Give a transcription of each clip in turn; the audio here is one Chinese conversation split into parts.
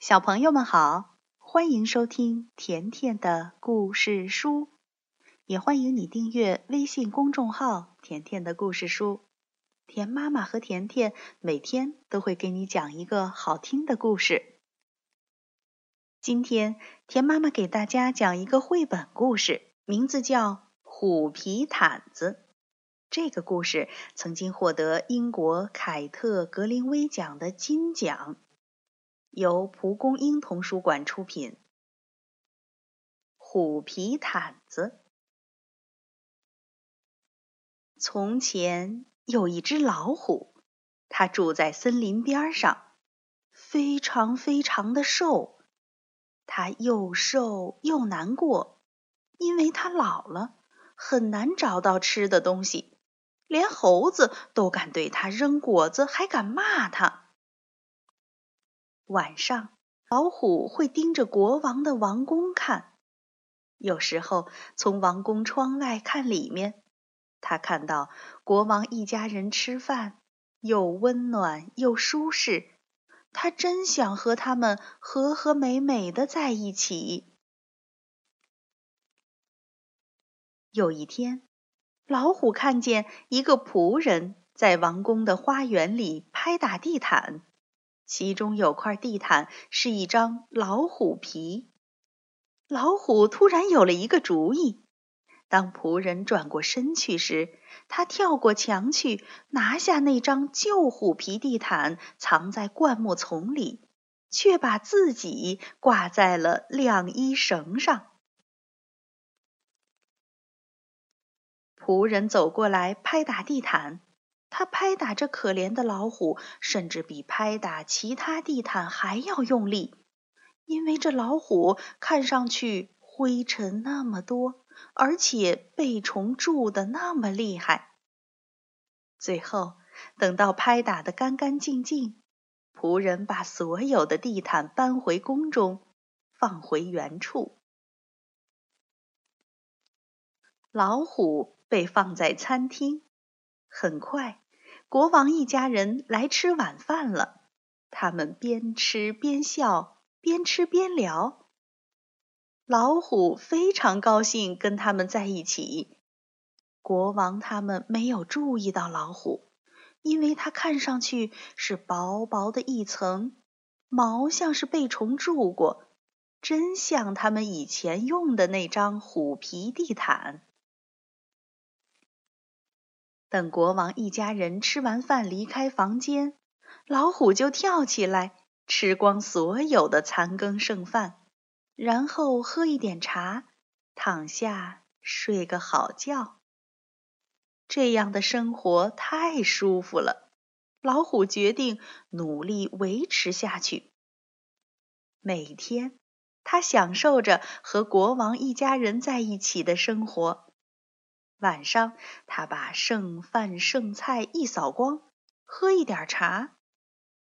小朋友们好，欢迎收听甜甜的故事书，也欢迎你订阅微信公众号“甜甜的故事书”。甜妈妈和甜甜每天都会给你讲一个好听的故事。今天，甜妈妈给大家讲一个绘本故事，名字叫《虎皮毯子》。这个故事曾经获得英国凯特·格林威奖的金奖。由蒲公英童书馆出品。虎皮毯子。从前有一只老虎，它住在森林边上，非常非常的瘦。它又瘦又难过，因为它老了，很难找到吃的东西，连猴子都敢对它扔果子，还敢骂它。晚上，老虎会盯着国王的王宫看。有时候从王宫窗外看里面，他看到国王一家人吃饭，又温暖又舒适。他真想和他们和和美美的在一起。有一天，老虎看见一个仆人在王宫的花园里拍打地毯。其中有块地毯是一张老虎皮，老虎突然有了一个主意。当仆人转过身去时，他跳过墙去，拿下那张旧虎皮地毯，藏在灌木丛里，却把自己挂在了晾衣绳上。仆人走过来，拍打地毯。他拍打着可怜的老虎，甚至比拍打其他地毯还要用力，因为这老虎看上去灰尘那么多，而且被虫蛀得那么厉害。最后，等到拍打得干干净净，仆人把所有的地毯搬回宫中，放回原处。老虎被放在餐厅。很快，国王一家人来吃晚饭了。他们边吃边笑，边吃边聊。老虎非常高兴跟他们在一起。国王他们没有注意到老虎，因为它看上去是薄薄的一层，毛像是被虫蛀过，真像他们以前用的那张虎皮地毯。等国王一家人吃完饭离开房间，老虎就跳起来吃光所有的残羹剩饭，然后喝一点茶，躺下睡个好觉。这样的生活太舒服了，老虎决定努力维持下去。每天，他享受着和国王一家人在一起的生活。晚上，他把剩饭剩菜一扫光，喝一点茶。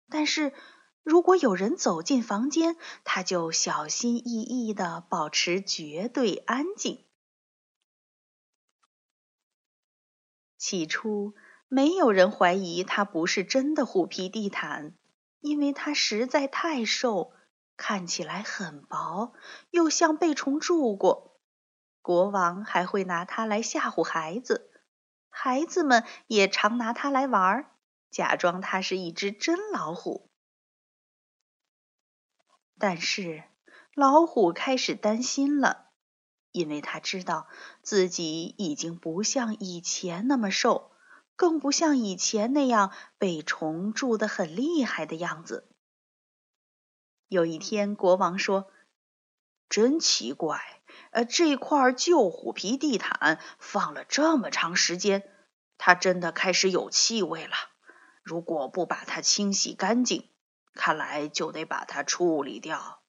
但是如果有人走进房间，他就小心翼翼的保持绝对安静。起初，没有人怀疑他不是真的虎皮地毯，因为他实在太瘦，看起来很薄，又像被虫蛀过。国王还会拿它来吓唬孩子，孩子们也常拿它来玩，假装它是一只真老虎。但是老虎开始担心了，因为他知道自己已经不像以前那么瘦，更不像以前那样被虫蛀得很厉害的样子。有一天，国王说：“真奇怪。”呃，这块旧虎皮地毯放了这么长时间，它真的开始有气味了。如果不把它清洗干净，看来就得把它处理掉。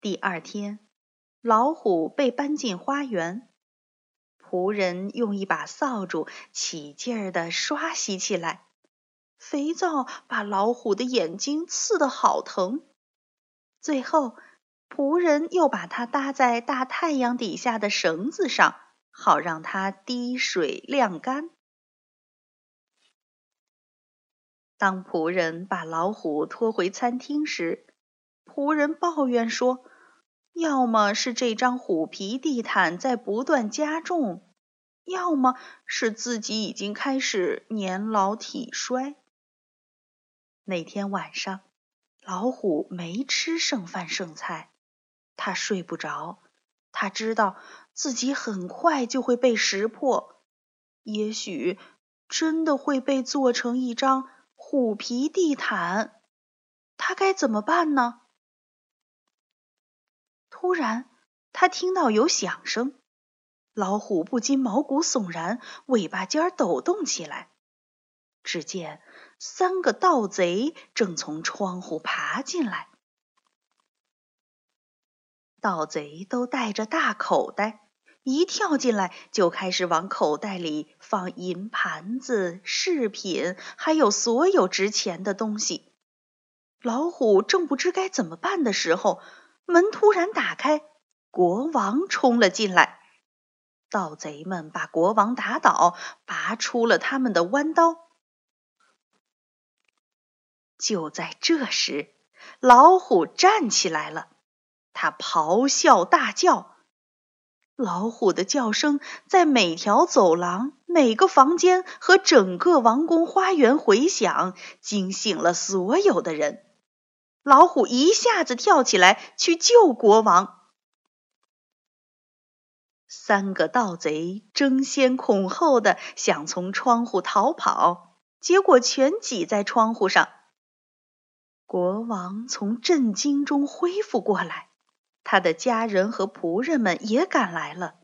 第二天，老虎被搬进花园，仆人用一把扫帚起劲儿的刷洗起来，肥皂把老虎的眼睛刺得好疼。最后。仆人又把它搭在大太阳底下的绳子上，好让它滴水晾干。当仆人把老虎拖回餐厅时，仆人抱怨说：“要么是这张虎皮地毯在不断加重，要么是自己已经开始年老体衰。”那天晚上，老虎没吃剩饭剩菜，他睡不着，他知道自己很快就会被识破，也许真的会被做成一张虎皮地毯。他该怎么办呢？突然，他听到有响声，老虎不禁毛骨悚然，尾巴尖抖动起来。只见三个盗贼正从窗户爬进来，盗贼都带着大口袋，一跳进来就开始往口袋里放银盘子、饰品，还有所有值钱的东西。老虎正不知该怎么办的时候，门突然打开，国王冲了进来。盗贼们把国王打倒，拔出了他们的弯刀。就在这时，老虎站起来了，他咆哮大叫。老虎的叫声在每条走廊、每个房间和整个王宫花园回响，惊醒了所有的人。老虎一下子跳起来去救国王，三个盗贼争先恐后的想从窗户逃跑，结果全挤在窗户上。国王从震惊中恢复过来，他的家人和仆人们也赶来了。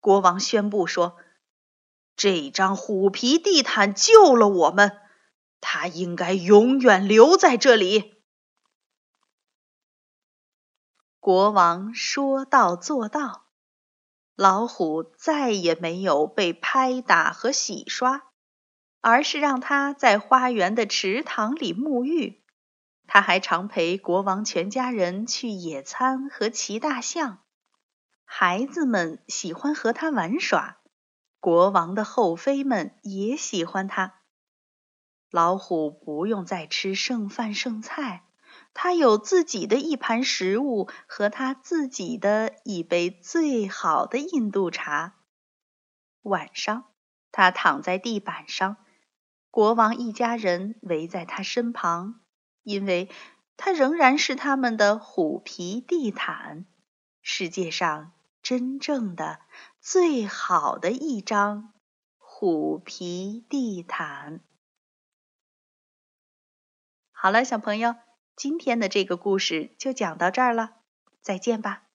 国王宣布说：“这张虎皮地毯救了我们，它应该永远留在这里。”国王说到做到，老虎再也没有被拍打和洗刷，而是让它在花园的池塘里沐浴。他还常陪国王全家人去野餐和骑大象，孩子们喜欢和他玩耍，国王的后妃们也喜欢他。老虎不用再吃剩饭剩菜。他有自己的一盘食物和他自己的一杯最好的印度茶。晚上，他躺在地板上，国王一家人围在他身旁，因为它仍然是他们的虎皮地毯，世界上真正的最好的一张虎皮地毯。好了，小朋友。今天的这个故事就讲到这儿了，再见吧。